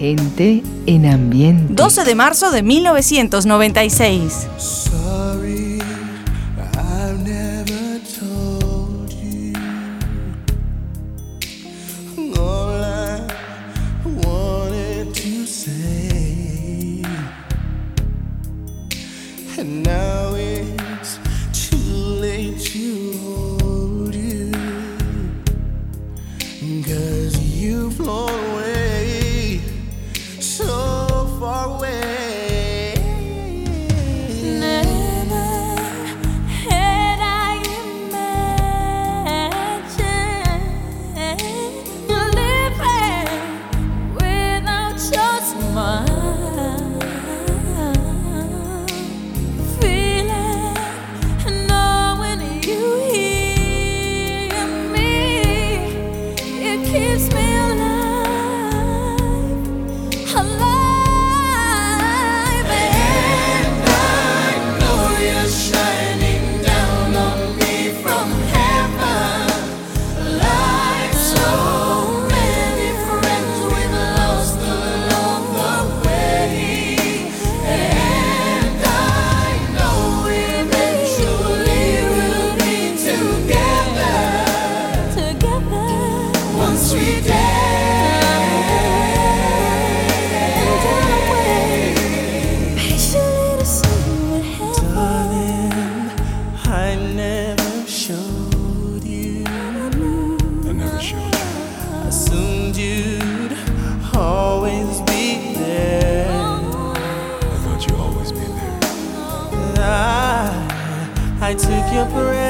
Gente en ambiente. 12 de marzo de 1996. assumed you'd always be there. I thought you'd always be there. I, I took your breath.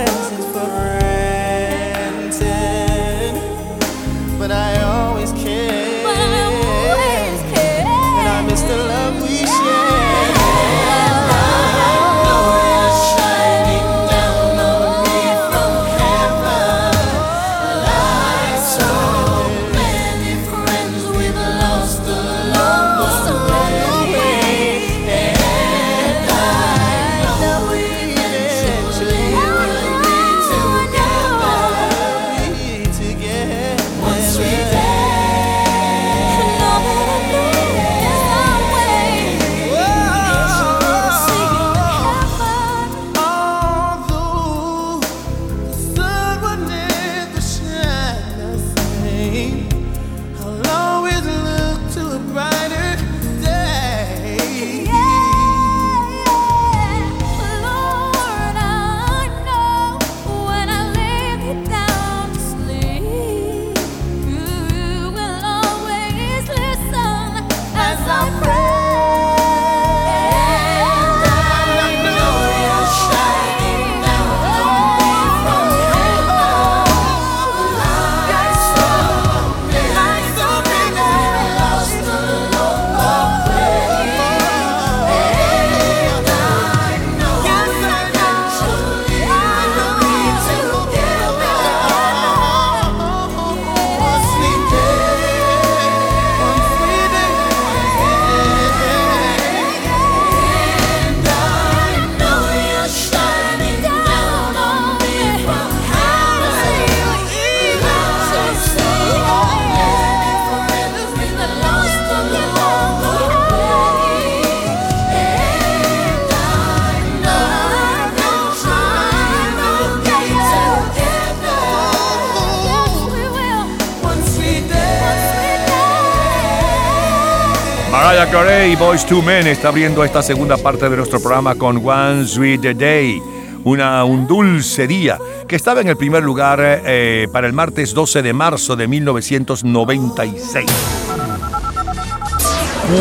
Boys to Men, está abriendo esta segunda parte de nuestro programa con One Sweet Day, una, un dulce día que estaba en el primer lugar eh, para el martes 12 de marzo de 1996.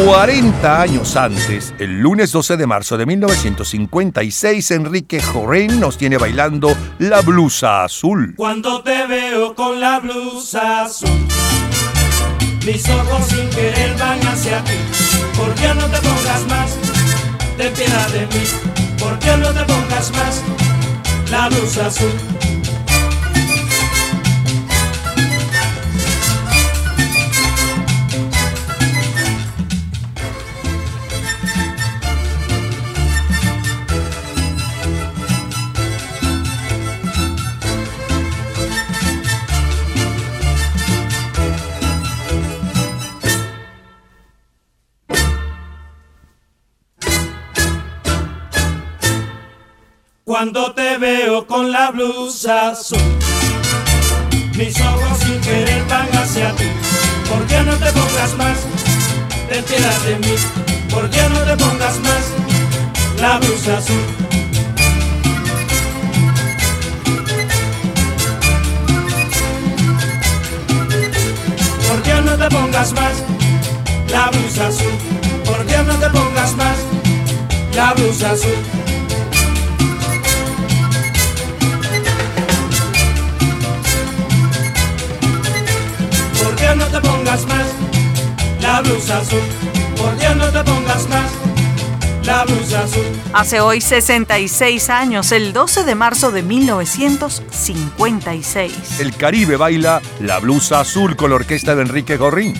40 años antes, el lunes 12 de marzo de 1956, Enrique Jorén nos tiene bailando la blusa azul. Cuando te veo con la blusa azul, mis ojos sin querer van hacia ti ¿Por qué no te pongas más? Ten piedad de mí. ¿Por qué no te pongas más? La luz azul. Cuando te veo con la blusa azul. Mis ojos sin querer van hacia ti. ¿Por qué no te pongas más? Ten piedad de mí. ¿Por qué no te pongas más? La blusa azul. ¿Por qué no te pongas más? La blusa azul. ¿Por qué no te pongas más? La blusa azul. No te pongas más la blusa azul. Por Dios no te pongas más la blusa azul. Hace hoy 66 años, el 12 de marzo de 1956. El Caribe baila la blusa azul con la orquesta de Enrique Gorrín.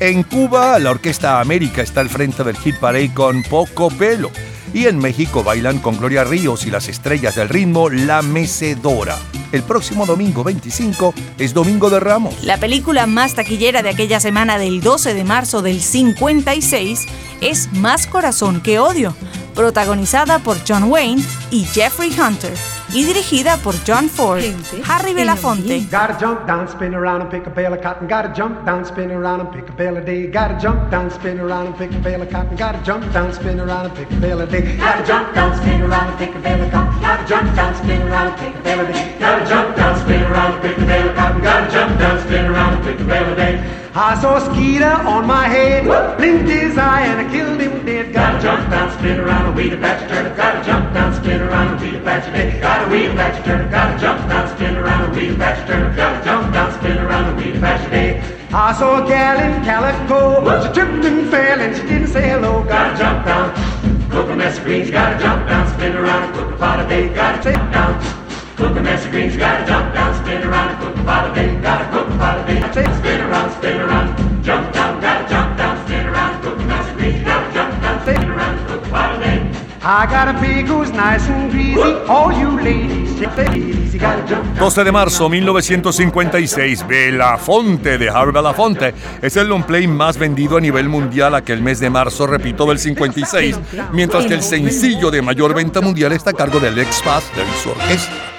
En Cuba, la Orquesta América está al frente del hit parade con Poco Pelo. Y en México bailan con Gloria Ríos y las estrellas del ritmo La Mecedora. El próximo domingo 25 es Domingo de Ramos. La película más taquillera de aquella semana del 12 de marzo del 56 es Más Corazón que Odio, protagonizada por John Wayne y Jeffrey Hunter y dirigida por John Ford, Harry Belafonte. Gotta jump down, spin around and pick a bale of cotton. Gotta jump down, spin around and pick a bale of day. Gotta jump down, spin around and pick a bale of cotton. Gotta jump down, spin around and pick a bale of day. Gotta jump down, spin around and pick a bale of cotton. Gotta jump down, spin around and pick a bale of day. Gotta jump down, spin around and pick a bale of cotton. Gotta jump down, spin around and pick a bale of day. I saw a skeeter on my head, blinked his eye and I killed him dead. Gotta jump down, spin around and weed a patch turtle. Gotta jump down, spin around and weed a patch dead. Gotta weed a patch turtle. Gotta jump down, spin around and weed a patch turtle. Gotta jump down, spin around and weed a patch dead. I saw a gal in calico, she tripped and fell and she didn't say hello. Gotta jump down, cook a mess of greens. Gotta jump down, spin around and cook a pot of bacon. Gotta jump down. Cook a mess of greens, gotta jump down, spin around, and cook a pot of bacon, gotta cook a pot of bacon, spin around, spin around, Jump down, gotta jump down, spin around, cook a mess of greens, gotta jump down, spin around, cook a pot of bacon. I got a pig who's nice and greasy. All you ladies, take it easy. Gotta jump 12 de marzo 1956, Belafonte de Harry Belafonte es el long play más vendido a nivel mundial aquel mes de marzo, repito, del 56, mientras que el sencillo de mayor venta mundial está a cargo del ex-Pass de su orquesta.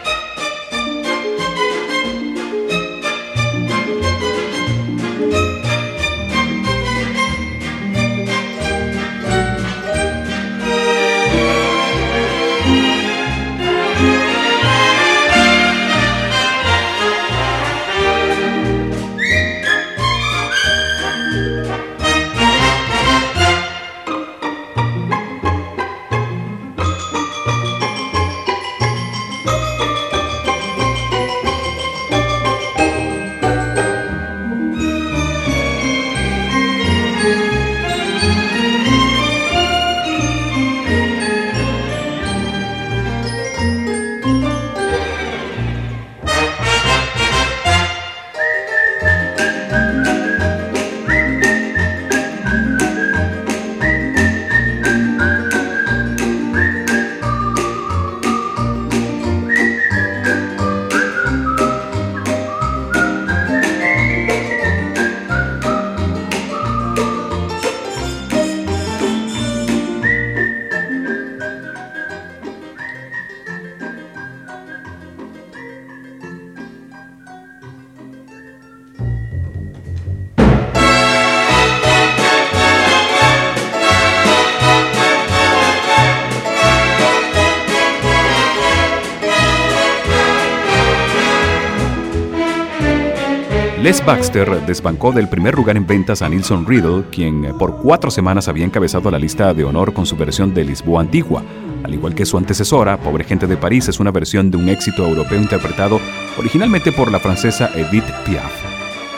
Les Baxter desbancó del primer lugar en ventas a Nilsson Riddle, quien por cuatro semanas había encabezado la lista de honor con su versión de Lisboa Antigua. Al igual que su antecesora, Pobre Gente de París es una versión de un éxito europeo interpretado originalmente por la francesa Edith Piaf.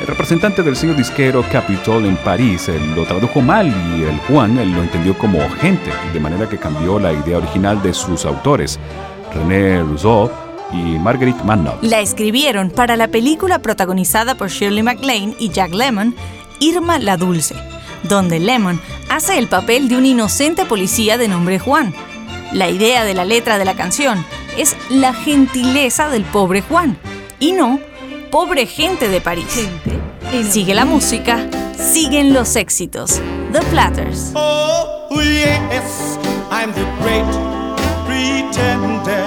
El representante del sello disquero Capitol en París lo tradujo mal y el Juan lo entendió como gente, de manera que cambió la idea original de sus autores. René Rousseau y Marguerite Mannock. La escribieron para la película protagonizada por Shirley MacLaine y Jack Lemmon, Irma la Dulce, donde Lemmon hace el papel de un inocente policía de nombre Juan. La idea de la letra de la canción es la gentileza del pobre Juan y no pobre gente de París. Sigue la música, siguen los éxitos. The Platters. Oh, yes, I'm the great pretender.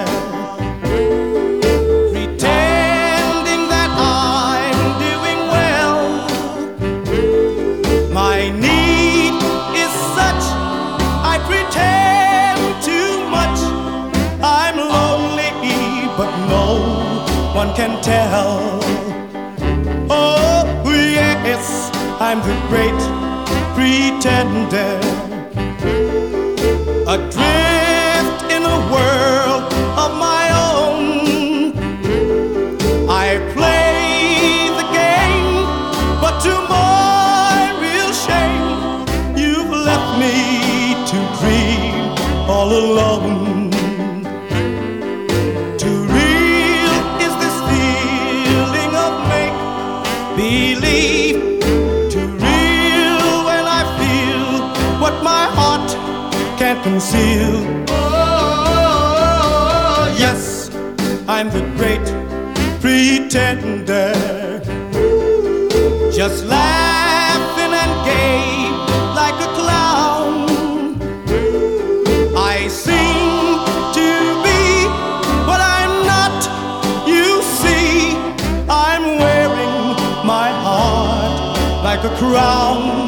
I'm the great pretender. Conceal. Oh, yes, I'm the great pretender. Just laughing and gay like a clown. I seem to be what I'm not. You see, I'm wearing my heart like a crown.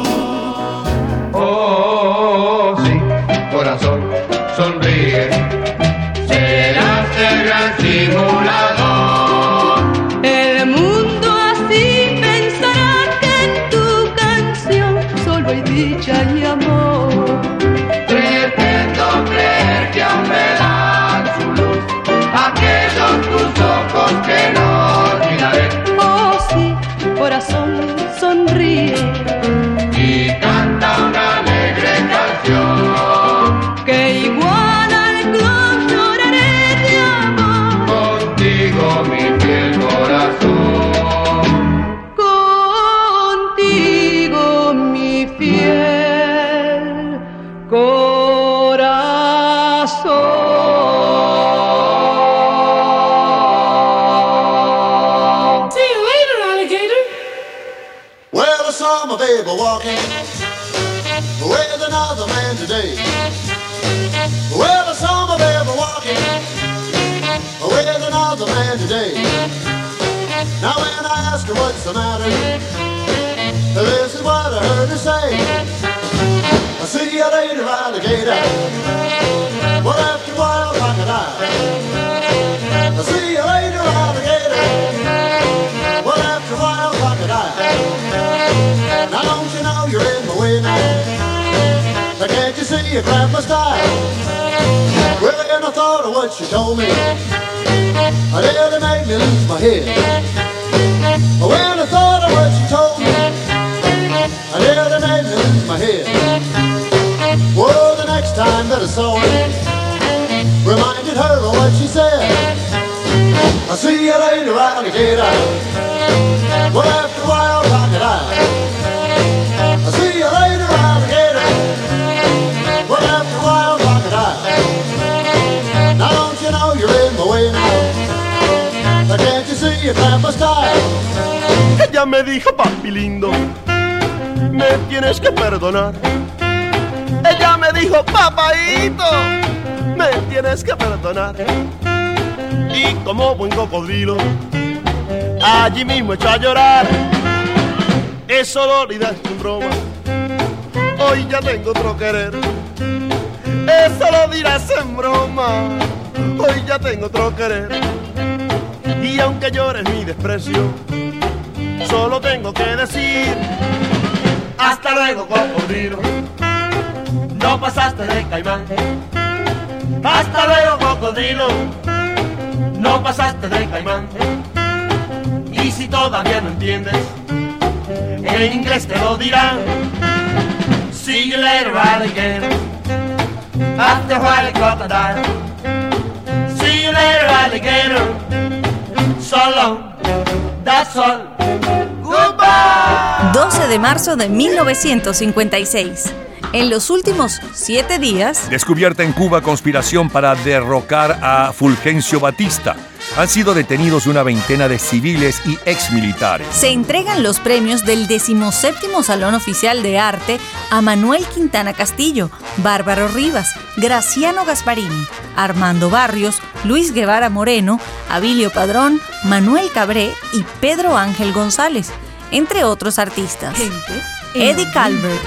My walking with another man today. Well, I saw my baby walking with another man today. Now, when I asked her what's the matter, this is what I heard her say. I see you later, alligator. Well, after a while, crocodile. I see you later, Now don't you know you're in my way now? Now can't you see you grab my style? Well, then I thought of what she told me. I nearly made me lose my head. When I thought of what she told me, I nearly made me lose my head. Well, the next time that I saw her, reminded her of what she said. I'll see you later, alligator. Well, after a while, Ella me dijo, papi lindo, me tienes que perdonar. Ella me dijo, papaito, me tienes que perdonar. Y como buen cocodrilo, allí mismo echó a llorar. Eso lo olvidas en broma, hoy ya tengo otro querer. Eso lo dirás en broma, hoy ya tengo otro querer. Y aunque llores mi desprecio, solo tengo que decir hasta luego cocodrilo no pasaste de caimán. Hasta luego cocodrilo no pasaste de caimán. Y si todavía no entiendes en inglés te lo dirán. See you later alligator after a while crocodile see you later alligator so long that's all goodbye 12 de marzo de 1956. En los últimos siete días, Descubierta en Cuba conspiración para derrocar a Fulgencio Batista. Han sido detenidos una veintena de civiles y exmilitares. se entregan los premios del 17 Salón Oficial de Arte a Manuel Quintana Castillo, Bárbaro Rivas, Graciano Gasparini, Armando Barrios, Luis Guevara Moreno, Abilio Padrón, Manuel Cabré y Pedro Ángel González, entre otros artistas. Eddie Calvert.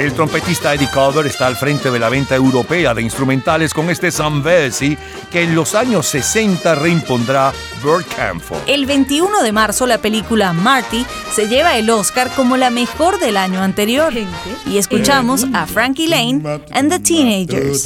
El trompetista Eddie Cover está al frente de la venta europea de instrumentales con este Sanvesi que en los años 60 reimpondrá Burt Camford. El 21 de marzo la película Marty se lleva el Oscar como la mejor del año anterior. Y escuchamos a Frankie Lane and the Teenagers.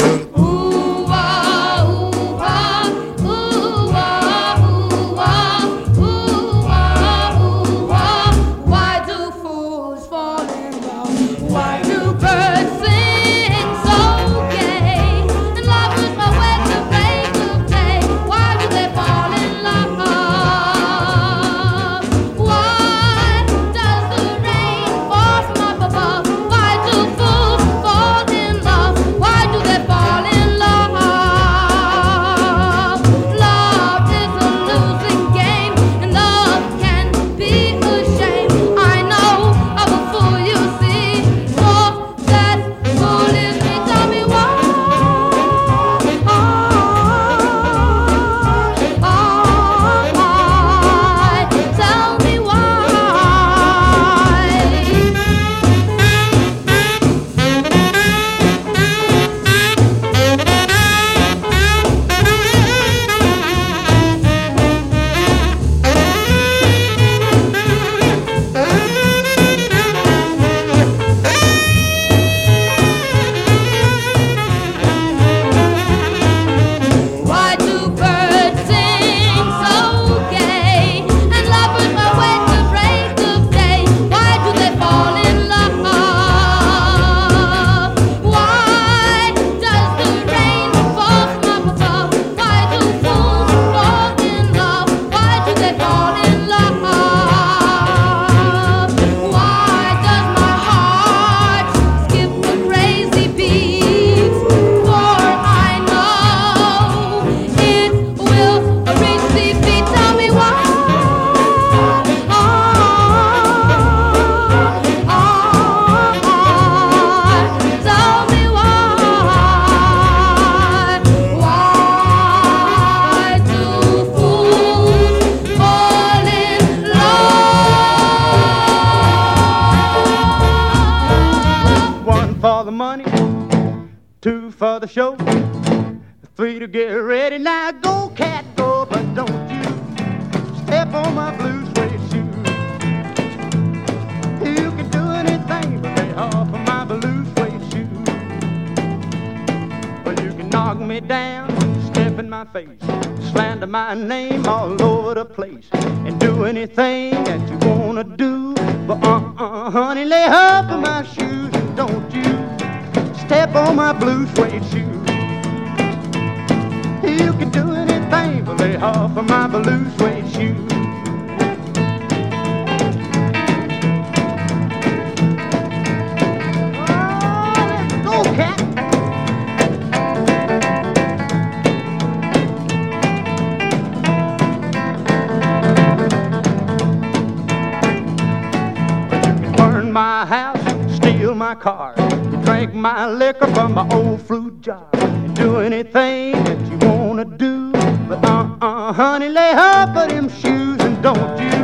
My car, drink my liquor from my old fruit jar, do anything that you wanna do. But uh-uh, honey, lay off of them shoes and don't you.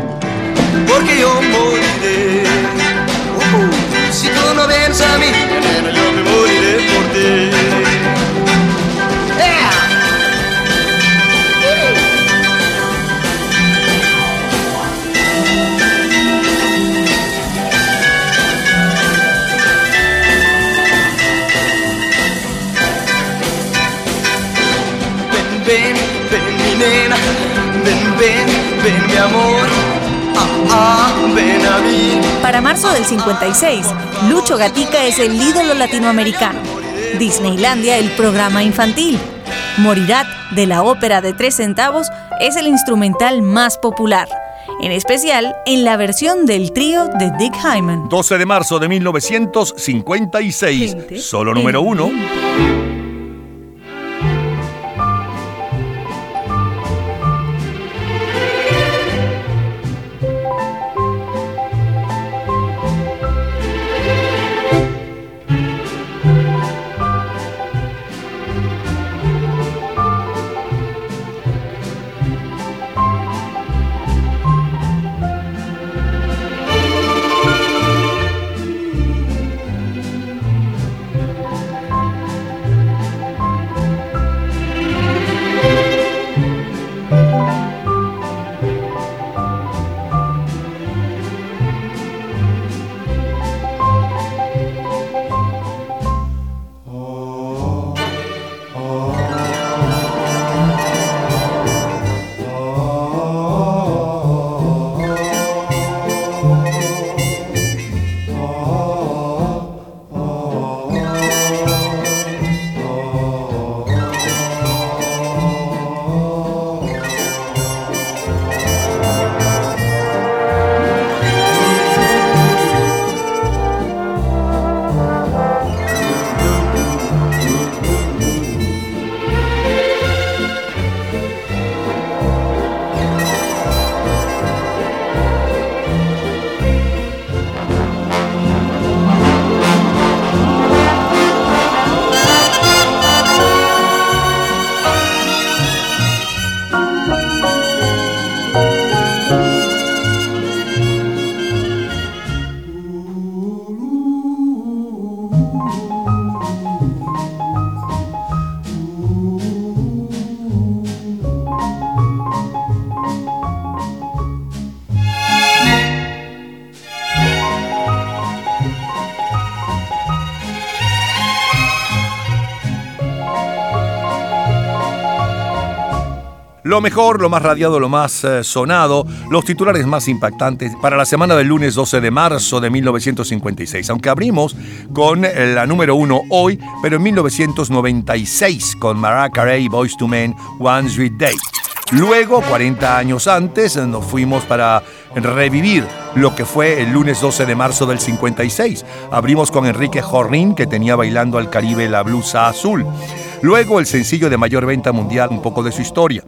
Porque yo moriré. Uh, si tú no vienes a mí, nena, yo me moriré por ti. Nena, ven, ven, ven mi amor, ah, ah, ven a mí. Para marzo del 56, Lucho Gatica es el ídolo latinoamericano. Disneylandia, el programa infantil. Morirat, de la ópera de tres centavos, es el instrumental más popular, en especial en la versión del trío de Dick Hyman. 12 de marzo de 1956, solo número uno. Lo mejor, lo más radiado, lo más eh, sonado, los titulares más impactantes para la semana del lunes 12 de marzo de 1956. Aunque abrimos con eh, la número uno hoy, pero en 1996 con Mariah Carey, Boys to Men, One Sweet Day. Luego, 40 años antes, nos fuimos para revivir lo que fue el lunes 12 de marzo del 56. Abrimos con Enrique Jorrín, que tenía bailando al Caribe la blusa azul. Luego el sencillo de mayor venta mundial, un poco de su historia.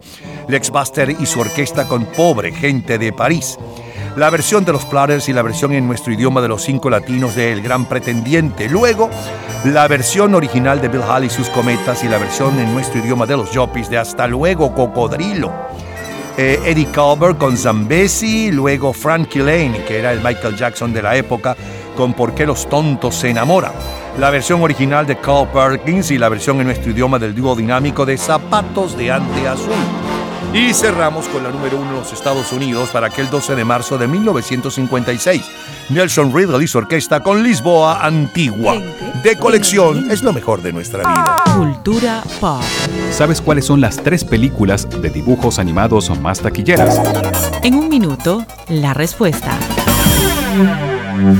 Lex Buster y su orquesta con Pobre Gente de París. La versión de los Platters y la versión en nuestro idioma de los cinco latinos de El Gran Pretendiente. Luego, la versión original de Bill Hall y sus cometas y la versión en nuestro idioma de los Joppies de Hasta luego, Cocodrilo. Eh, Eddie Calvert con Zambesi, luego Frankie Lane, que era el Michael Jackson de la época, con Por qué los tontos se enamoran. La versión original de Carl Perkins y la versión en nuestro idioma del dúo dinámico de Zapatos de Ante Azul. Y cerramos con la número uno en los Estados Unidos para aquel 12 de marzo de 1956. Nelson Riddle y su orquesta con Lisboa Antigua. De colección es lo mejor de nuestra vida. Cultura pop. ¿Sabes cuáles son las tres películas de dibujos animados más taquilleras? En un minuto, la respuesta.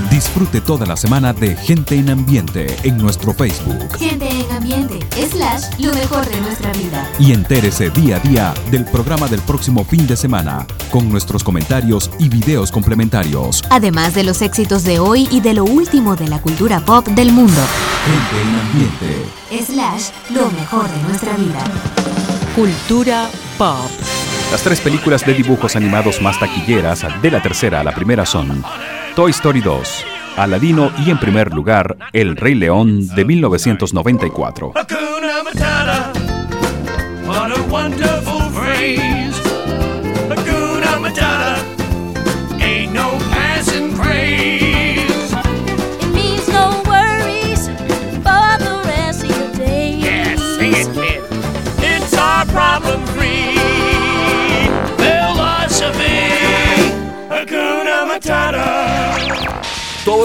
Disfrute toda la semana de Gente en Ambiente en nuestro Facebook. Gente en ambiente, slash, lo mejor de nuestra vida. Y entérese día a día del programa del próximo fin de semana, con nuestros comentarios y videos complementarios. Además de los éxitos de hoy y de lo último de la cultura pop del mundo. Gente en Ambiente. Slash, lo mejor de nuestra vida. Cultura pop. Las tres películas de dibujos animados más taquilleras, de la tercera a la primera, son Toy Story 2, Aladino y en primer lugar, El Rey León de 1994.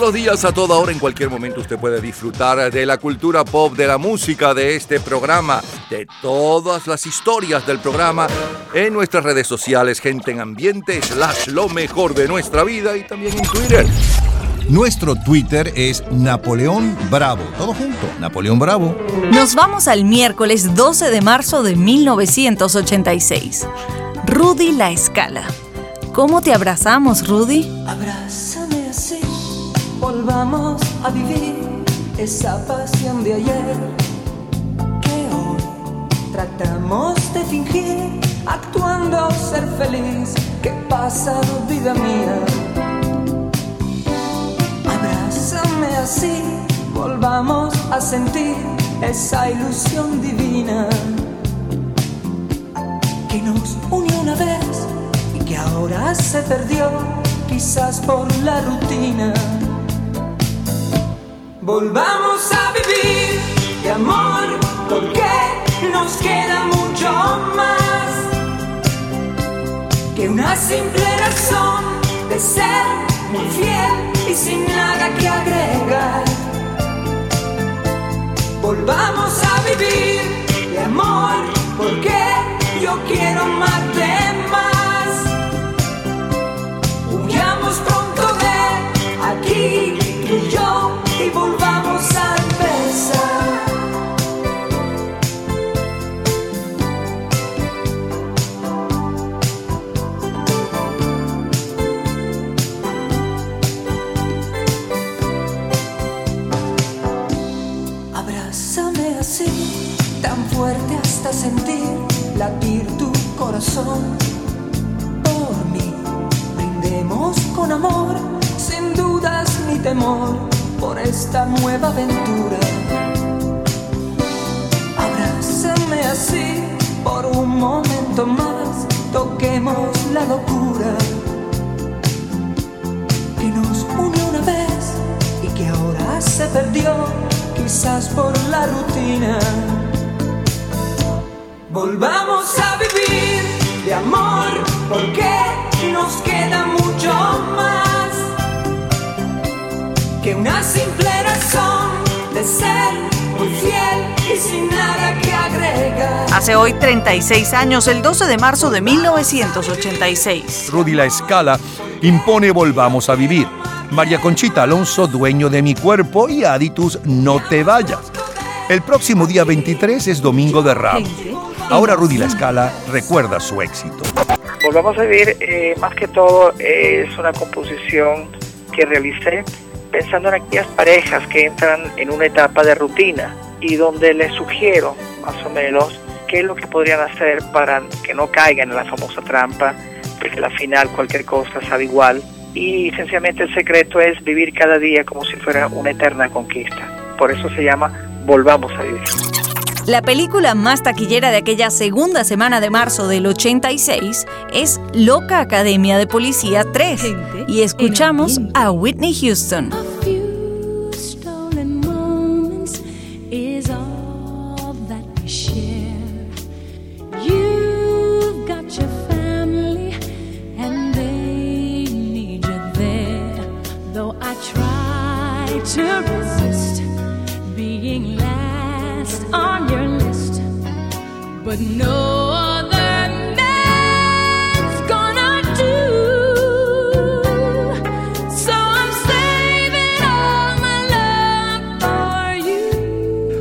Los días, a toda hora, en cualquier momento, usted puede disfrutar de la cultura pop, de la música, de este programa, de todas las historias del programa en nuestras redes sociales, gente en ambiente, slash lo mejor de nuestra vida y también en Twitter. Nuestro Twitter es Napoleón Bravo. Todo junto, Napoleón Bravo. Nos vamos al miércoles 12 de marzo de 1986. Rudy La Escala. ¿Cómo te abrazamos, Rudy? Así, volvamos a vivir esa pasión de ayer que hoy tratamos de fingir, actuando ser feliz. ¿Qué pasa, vida mía? Abrázame así, volvamos a sentir esa ilusión divina que nos unió una vez y que ahora se perdió, quizás por la rutina. Volvamos a vivir de amor, porque nos queda mucho más que una simple razón de ser muy fiel y sin nada que agregar. Volvamos a vivir de amor, porque yo quiero más. 36 años, el 12 de marzo de 1986. Rudy La Escala impone Volvamos a Vivir. María Conchita Alonso, Dueño de mi Cuerpo y Aditus, No te vayas. El próximo día 23 es Domingo de Ramos. Ahora Rudy La Escala recuerda su éxito. Volvamos a vivir, eh, más que todo, es una composición que realicé pensando en aquellas parejas que entran en una etapa de rutina y donde les sugiero, más o menos, qué es lo que podrían hacer para que no caigan en la famosa trampa, porque al final cualquier cosa sabe igual. Y sencillamente el secreto es vivir cada día como si fuera una eterna conquista. Por eso se llama Volvamos a vivir. La película más taquillera de aquella segunda semana de marzo del 86 es Loca Academia de Policía 3 y escuchamos a Whitney Houston.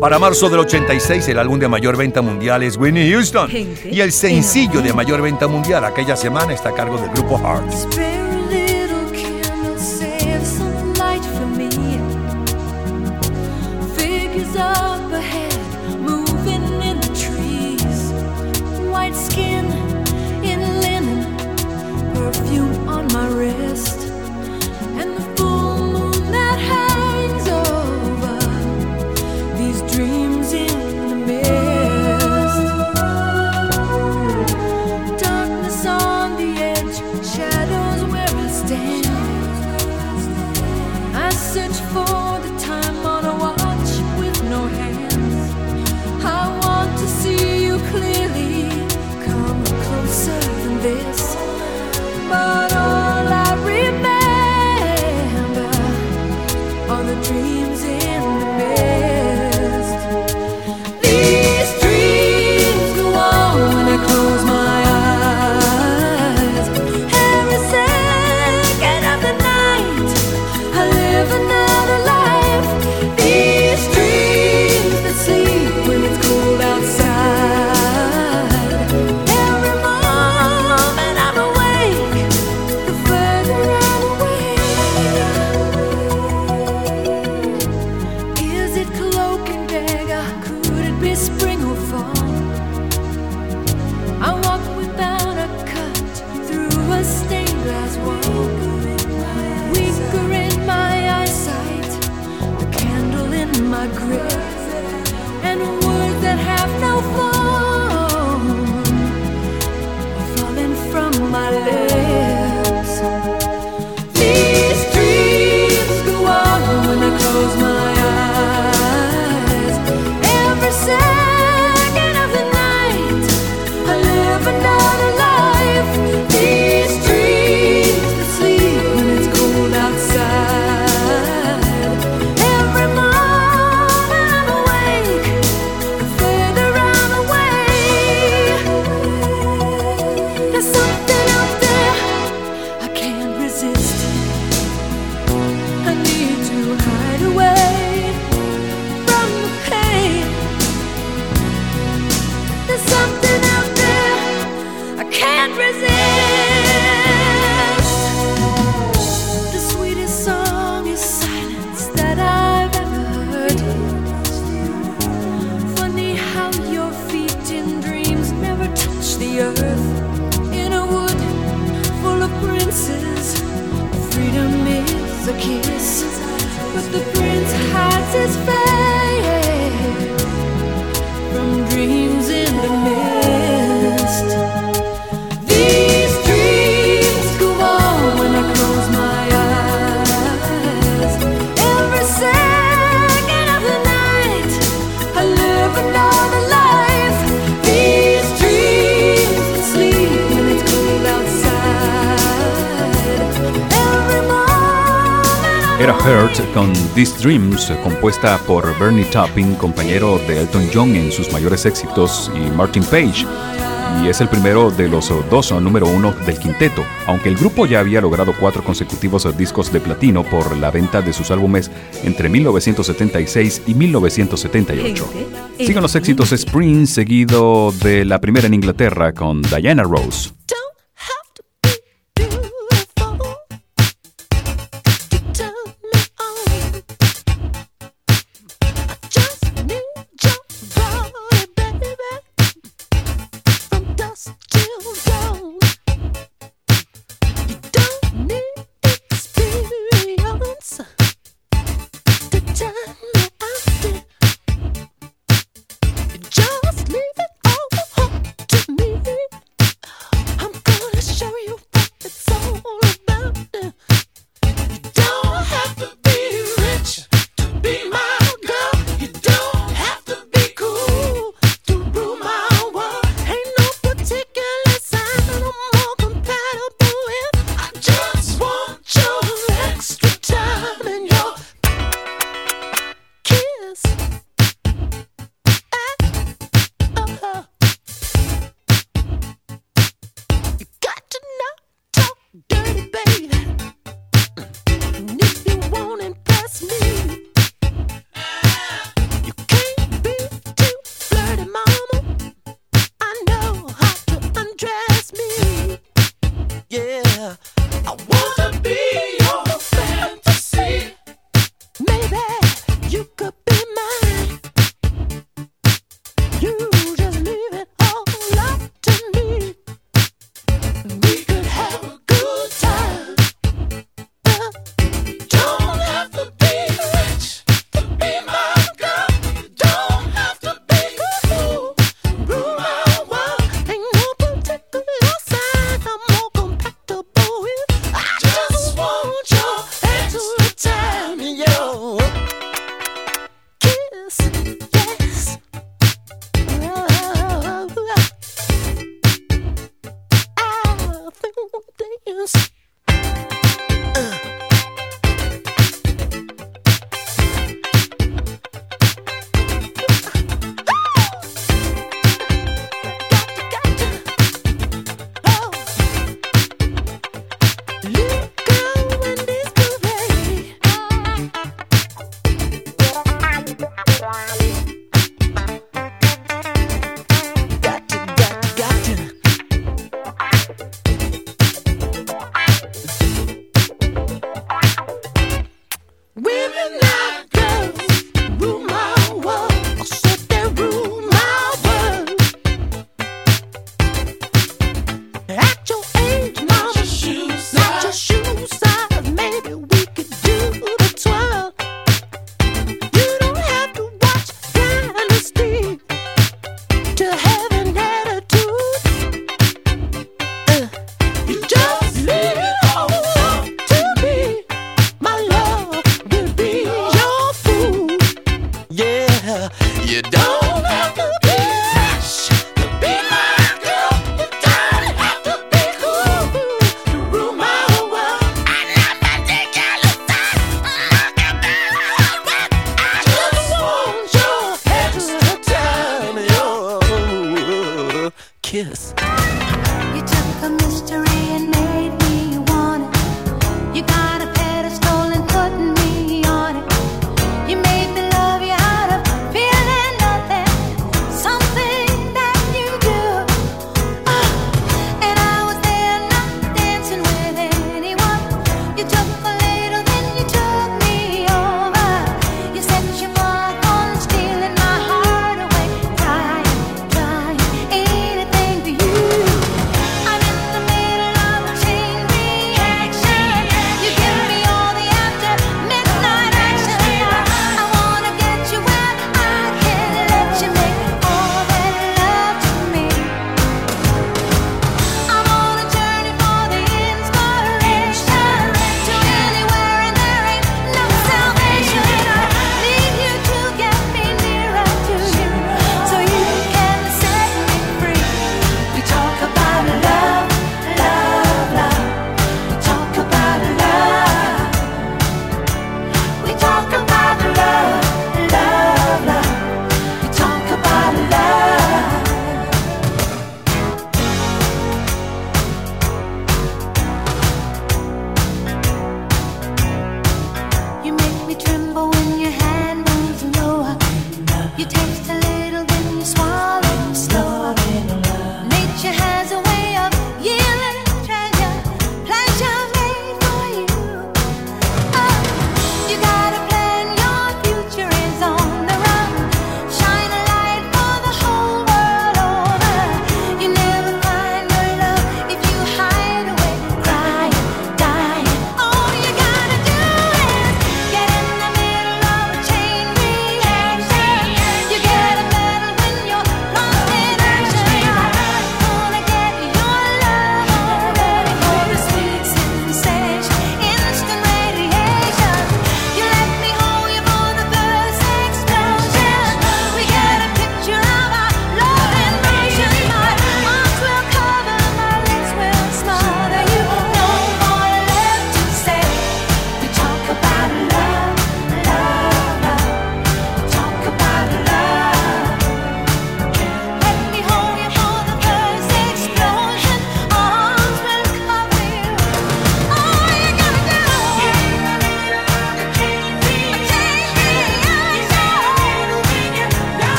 Para marzo del 86, el álbum de mayor venta mundial es Whitney Houston. Y el sencillo de mayor venta mundial aquella semana está a cargo del grupo Heart. These Dreams, compuesta por Bernie Taupin, compañero de Elton John en sus mayores éxitos, y Martin Page, y es el primero de los dos número uno del quinteto. Aunque el grupo ya había logrado cuatro consecutivos discos de platino por la venta de sus álbumes entre 1976 y 1978. Siguen los éxitos Spring, seguido de la primera en Inglaterra con Diana Rose.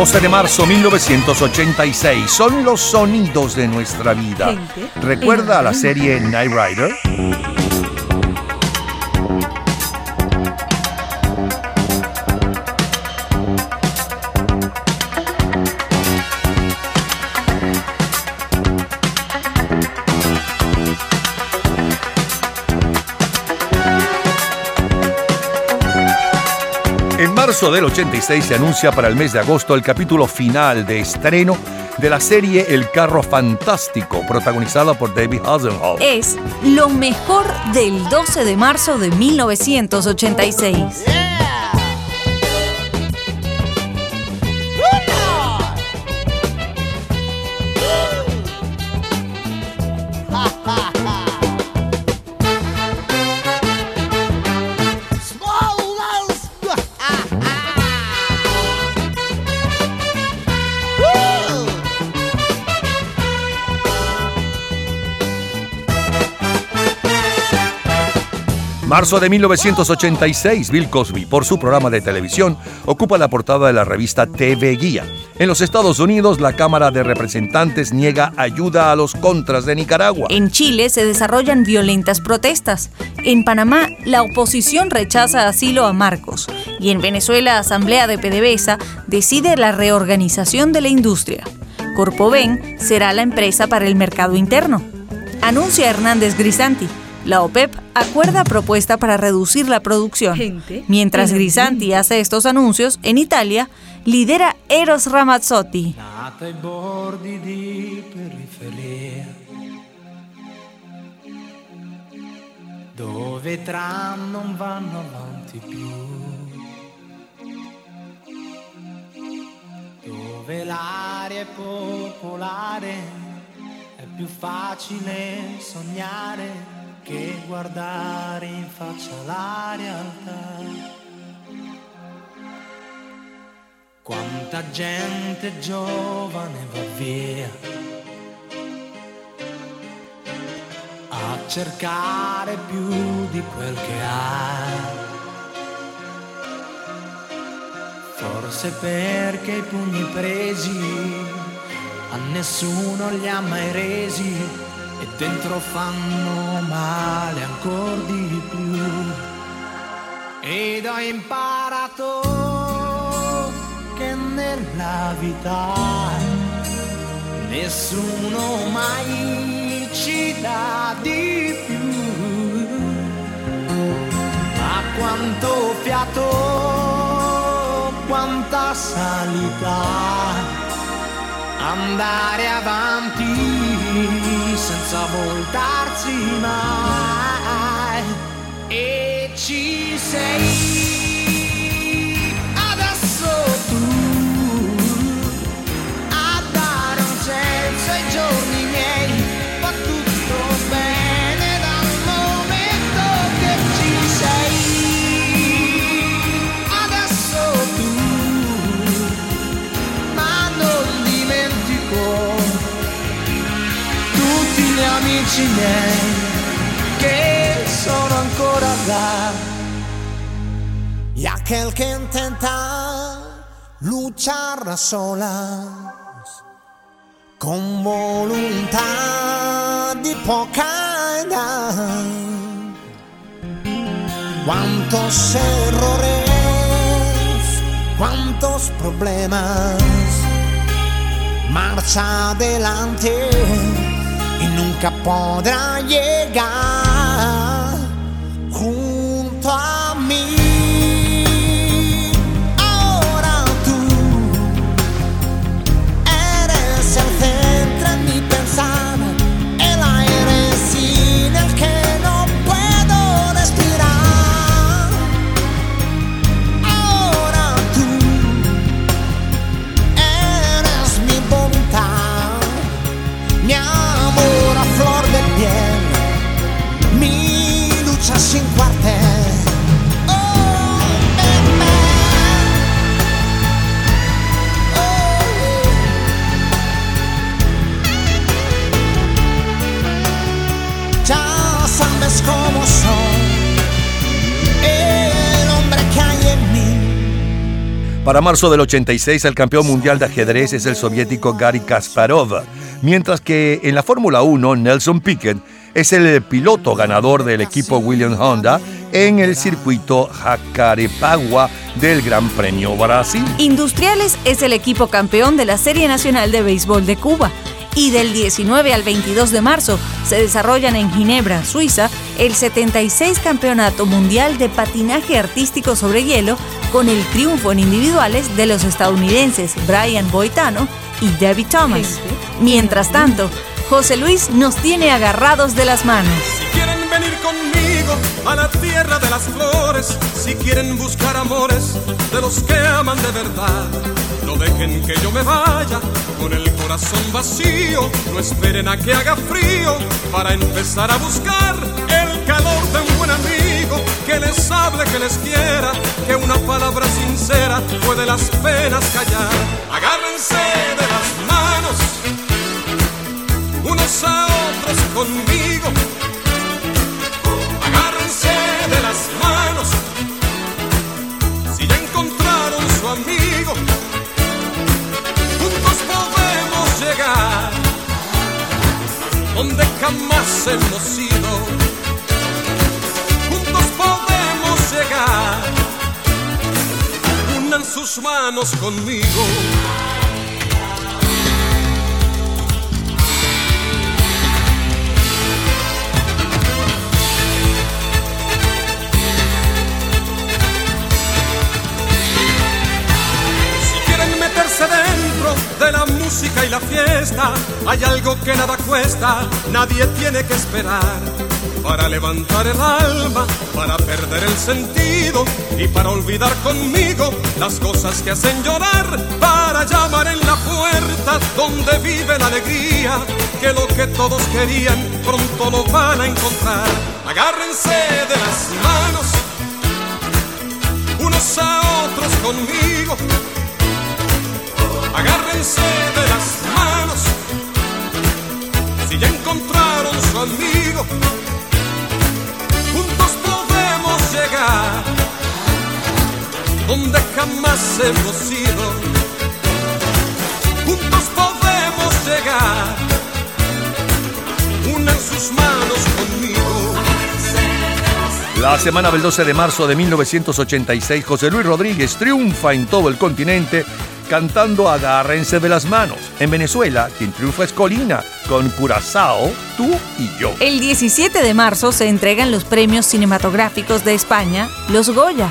12 de marzo 1986. Son los sonidos de nuestra vida. ¿Recuerda la serie Night Rider? Marzo del 86 se anuncia para el mes de agosto el capítulo final de estreno de la serie El Carro Fantástico, protagonizada por David Hasselhoff. Es lo mejor del 12 de marzo de 1986. Marzo de 1986, Bill Cosby, por su programa de televisión, ocupa la portada de la revista TV Guía. En los Estados Unidos, la Cámara de Representantes niega ayuda a los contras de Nicaragua. En Chile se desarrollan violentas protestas. En Panamá, la oposición rechaza asilo a Marcos. Y en Venezuela, Asamblea de PDVSA decide la reorganización de la industria. Corpoven será la empresa para el mercado interno. Anuncia Hernández Grisanti. La OPEP acuerda propuesta para reducir la producción. Mientras Grisanti hace estos anuncios, en Italia lidera Eros Ramazzotti. Nata ai bordi di periferia dove i tram non vanno avanti più dove l'aria è popolare è più facile sognare che guardare in faccia la realtà Quanta gente giovane va via a cercare più di quel che ha. Forse perché i pugni presi a nessuno li ha mai resi e dentro fanno male ancora di più. Ed ho imparato che nella vita nessuno mai ci dà di più. Ma quanto fiato, quanta salita, andare avanti senza voltarsi mai. E ci sei amici miei che sono ancora là Y aquel que intenta luchar a solas con voluntad y poca edad. Cuántos errores, cuántos problemas. Marcha adelante y nunca podrá llegar Para marzo del 86, el campeón mundial de ajedrez es el soviético Gary Kasparov, mientras que en la Fórmula 1, Nelson Piquet es el piloto ganador del equipo Williams Honda en el circuito Jacarepagua del Gran Premio Brasil. Industriales es el equipo campeón de la Serie Nacional de Béisbol de Cuba. Y del 19 al 22 de marzo se desarrollan en Ginebra, Suiza, el 76 Campeonato Mundial de Patinaje Artístico sobre Hielo, con el triunfo en individuales de los estadounidenses Brian Boitano y Debbie Thomas. Mientras tanto, José Luis nos tiene agarrados de las manos. quieren venir conmigo a la tierra de las flores, si quieren buscar amores de los que aman de verdad, no dejen que yo me vaya con el corazón vacío, no esperen a que haga frío para empezar a buscar el calor de un buen amigo que les hable, que les quiera, que una palabra sincera puede las penas callar. Agárrense de las manos unos a otros conmigo. Donde jamás hemos ido. Juntos podemos llegar. Unan sus manos conmigo. quieren meterse dentro de la música la fiesta. Hay algo que nada cuesta, nadie tiene que esperar. Para levantar el alma, para perder el sentido y para olvidar conmigo las cosas que hacen llorar. Para llamar en la puerta donde vive la alegría, que lo que todos querían pronto lo van a encontrar. Agárrense de las manos, unos a otros conmigo. Agárrense de las manos si ya encontraron su amigo. Juntos podemos llegar donde jamás hemos ido. Juntos podemos llegar. Unan sus manos conmigo. La semana del 12 de marzo de 1986, José Luis Rodríguez triunfa en todo el continente cantando Agárrense de las manos. En Venezuela, quien triunfa es Colina, con Curazao, tú y yo. El 17 de marzo se entregan los premios cinematográficos de España, los Goya.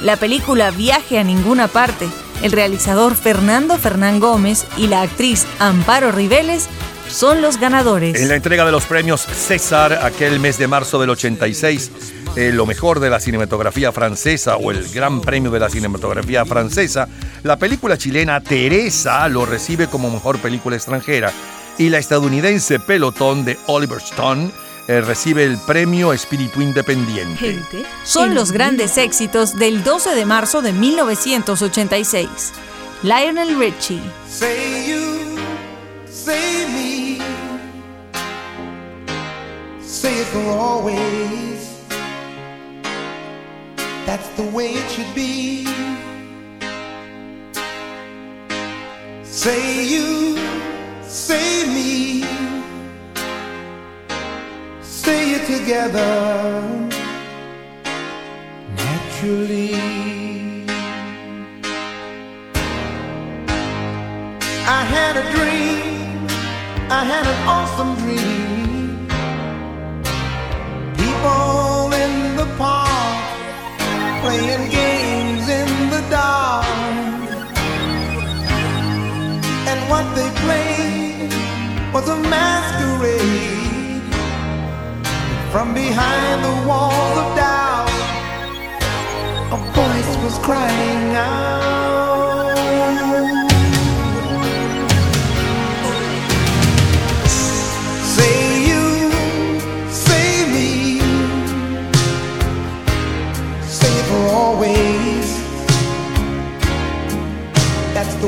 La película Viaje a ninguna parte, el realizador Fernando Fernán Gómez y la actriz Amparo Riveles son los ganadores. En la entrega de los premios César, aquel mes de marzo del 86, eh, lo mejor de la cinematografía francesa o el Gran Premio de la Cinematografía Francesa, la película chilena Teresa lo recibe como mejor película extranjera y la estadounidense Pelotón de Oliver Stone eh, recibe el premio Espíritu Independiente. Son los grandes éxitos del 12 de marzo de 1986. Lionel Richie. Say me, say it for always. That's the way it should be. Say you, say me, say it together naturally. I had a dream, I had an awesome dream. People in the park playing games in the dark. And what they played was a masquerade. From behind the walls of doubt, a voice was crying out.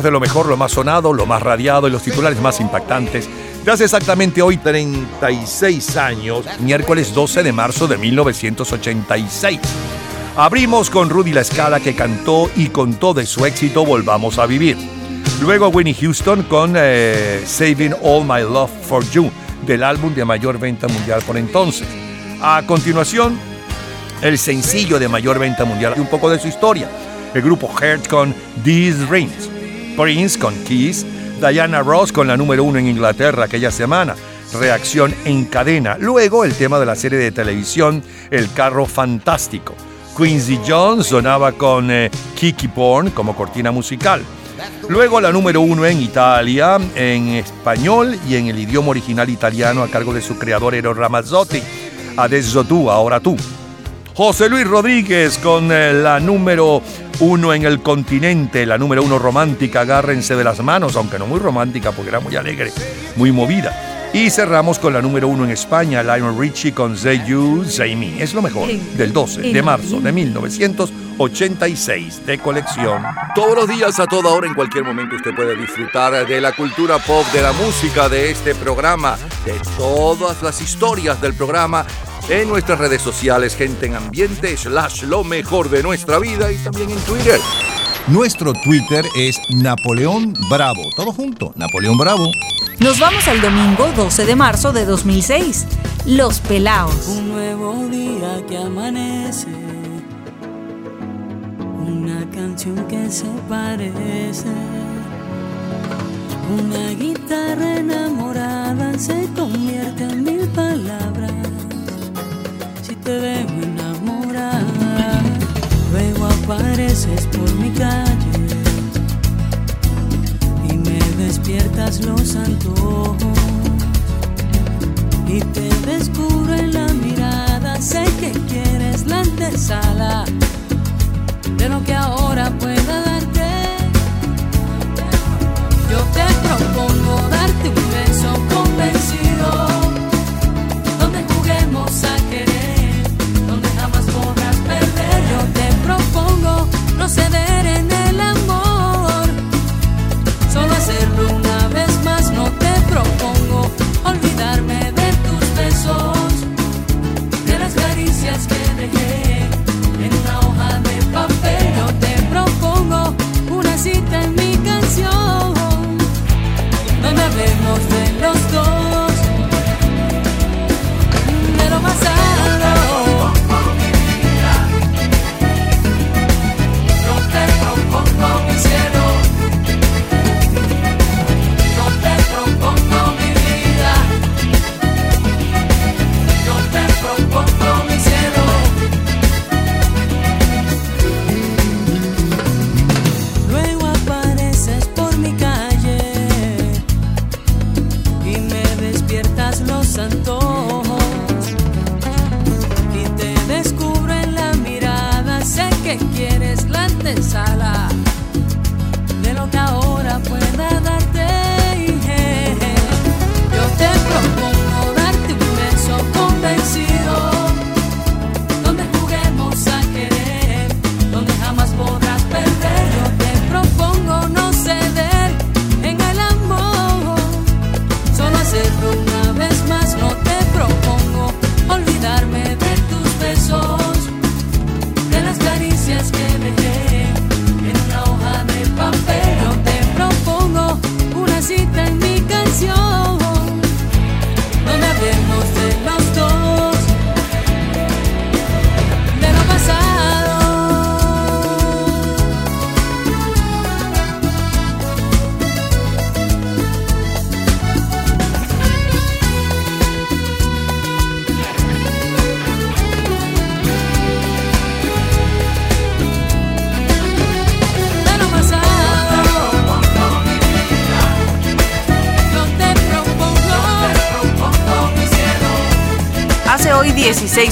De lo mejor, lo más sonado, lo más radiado y los titulares más impactantes de hace exactamente hoy 36 años, miércoles 12 de marzo de 1986. Abrimos con Rudy La Scala que cantó y contó de su éxito Volvamos a Vivir. Luego Winnie Houston con eh, Saving All My Love for You, del álbum de mayor venta mundial por entonces. A continuación, el sencillo de mayor venta mundial y un poco de su historia. El grupo Heart con These Rings, Prince con Kiss, Diana Ross con la número uno en Inglaterra aquella semana, Reacción en cadena. Luego el tema de la serie de televisión El carro fantástico. Quincy Jones sonaba con eh, Kiki Porn como cortina musical. Luego la número uno en Italia, en español y en el idioma original italiano a cargo de su creador Ero Ramazzotti. Adesso tú, ahora tú. José Luis Rodríguez con eh, la número uno en el continente, la número uno romántica, agárrense de las manos, aunque no muy romántica porque era muy alegre, muy movida. Y cerramos con la número uno en España, Lionel Richie con Say You, Say Me. Es lo mejor del 12 de marzo de 1986 de colección. Todos los días, a toda hora, en cualquier momento, usted puede disfrutar de la cultura pop, de la música, de este programa, de todas las historias del programa en nuestras redes sociales, gente en ambiente, slash lo mejor de nuestra vida y también en Twitter. Nuestro Twitter es Napoleón Bravo. Todo junto, Napoleón Bravo. Nos vamos al domingo 12 de marzo de 2006. Los Pelaos. Un nuevo día que amanece. Una canción que se parece. Una guitarra enamorada se por mi calle y me despiertas los antojos y te descubro en la mirada. Sé que quieres la antesala de lo que ahora pueda darte. Yo te propongo darte un beso convencido, hablemos de los dos,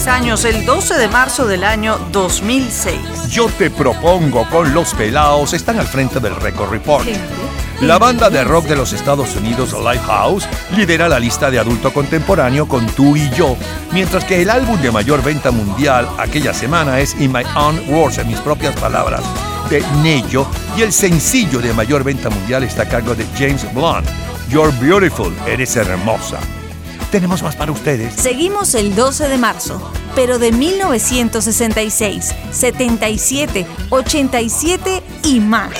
16 años, el 12 de marzo del año 2006. Yo te propongo con los pelaos están al frente del Record Report. La banda de rock de los Estados Unidos, Lifehouse, lidera la lista de adulto contemporáneo con Tú y Yo, mientras que el álbum de mayor venta mundial aquella semana es In My Own Words, en mis propias palabras, de Nello, y el sencillo de mayor venta mundial está a cargo de James Blunt, You're Beautiful, eres hermosa. Tenemos más para ustedes. Seguimos el 12 de marzo, pero de 1966, 77, 87 y más.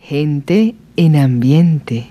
Gente en ambiente.